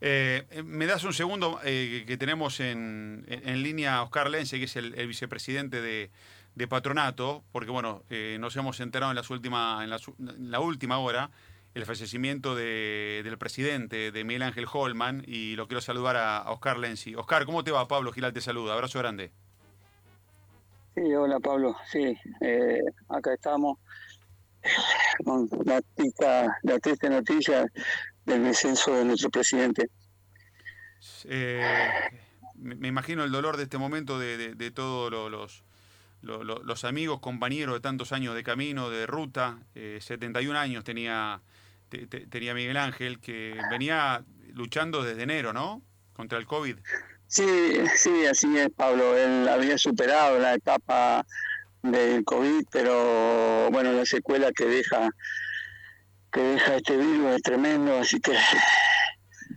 Eh, me das un segundo eh, que tenemos en, en, línea a Oscar Lense, que es el, vicepresidente de, Patronato, porque bueno, eh, nos hemos enterado en, las última, en, la, última hora el fallecimiento del presidente, de Miguel Ángel Holman, y lo quiero saludar a, Oscar Lenzi. Oscar, ¿cómo te va? Pablo Giral te saluda. Abrazo grande. Sí, hola Pablo. Sí, acá estamos con la triste noticia del descenso de nuestro presidente. Eh, me imagino el dolor de este momento de, todos los, los, amigos, compañeros de tantos años de camino, de ruta. 71 eh, años tenía, tenía Miguel Ángel, que venía luchando desde enero, ¿no? Contra el COVID. Sí, sí, así es, Pablo. Él había superado la etapa del COVID, pero bueno, la secuela que deja que deja este virus es tremendo, así que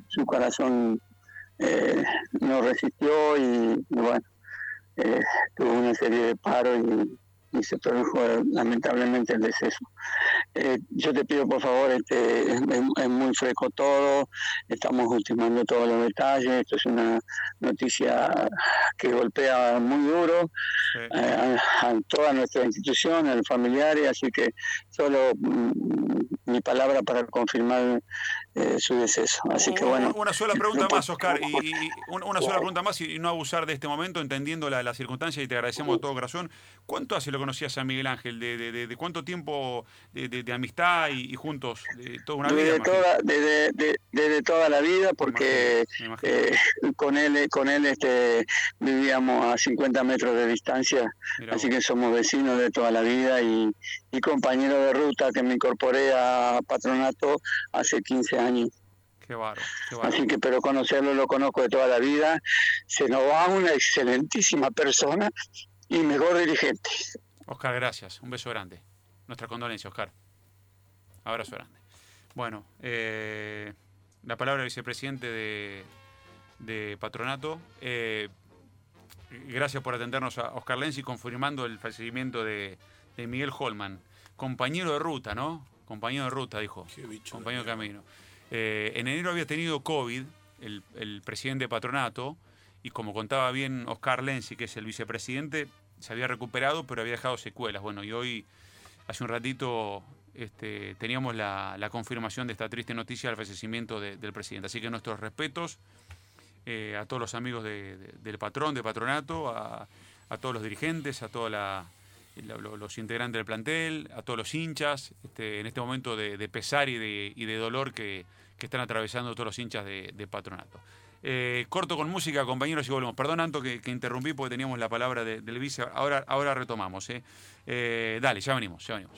su corazón eh, no resistió y, bueno, eh, tuvo una serie de paros y, se produjo lamentablemente el deceso. Eh, yo te pido por favor, este, es, muy fresco todo, estamos ultimando todos los detalles, esto es una noticia que golpea muy duro a, a, toda nuestra institución, a los familiares, así que solo mm, mi palabra para confirmar eh, su deceso. Así que bueno. Una sola pregunta más, Oscar, y, una sola pregunta más y no abusar de este momento, entendiendo la, la circunstancia y te agradecemos de todo corazón. ¿Cuánto hace lo conocías a Miguel Ángel? ¿De, de, de, cuánto tiempo de, amistad y, juntos? De toda una desde vida. Toda, desde, toda la vida, porque eh, con él, con él este, vivíamos a 50 metros de distancia, así que somos vecinos de toda la vida y, y compañeros de ruta que me incorporé a patronato hace 15 años. Qué Así que, pero conocerlo lo conozco de toda la vida. Se nos va una excelentísima persona y mejor dirigente. Oscar, gracias. Un beso grande. Nuestra condolencia, Oscar. Abrazo grande. Bueno, eh, la palabra vicepresidente de, Patronato. Eh, gracias por atendernos a Oscar Lenzi confirmando el fallecimiento de, de Miguel Holman, compañero de ruta, ¿no? compañero de ruta, dijo. compañero de camino. Eh, en enero había tenido COVID el, presidente de patronato y como contaba bien Oscar Lenzi, que es el vicepresidente, se había recuperado pero había dejado secuelas. Bueno, y hoy, hace un ratito, este, teníamos la, confirmación de esta triste noticia del fallecimiento del presidente. Así que nuestros respetos eh, a todos los amigos del patrón, de patronato, a, todos los dirigentes, a toda la los integrantes del plantel, a todos los hinchas, este, en este momento de, pesar y de, dolor que, están atravesando todos los hinchas de, patronato. Eh, corto con música, compañeros, y volvemos. Perdón, Anto, que, interrumpí porque teníamos la palabra del vice. Ahora, ahora retomamos. Eh, dale, ya venimos, ya venimos.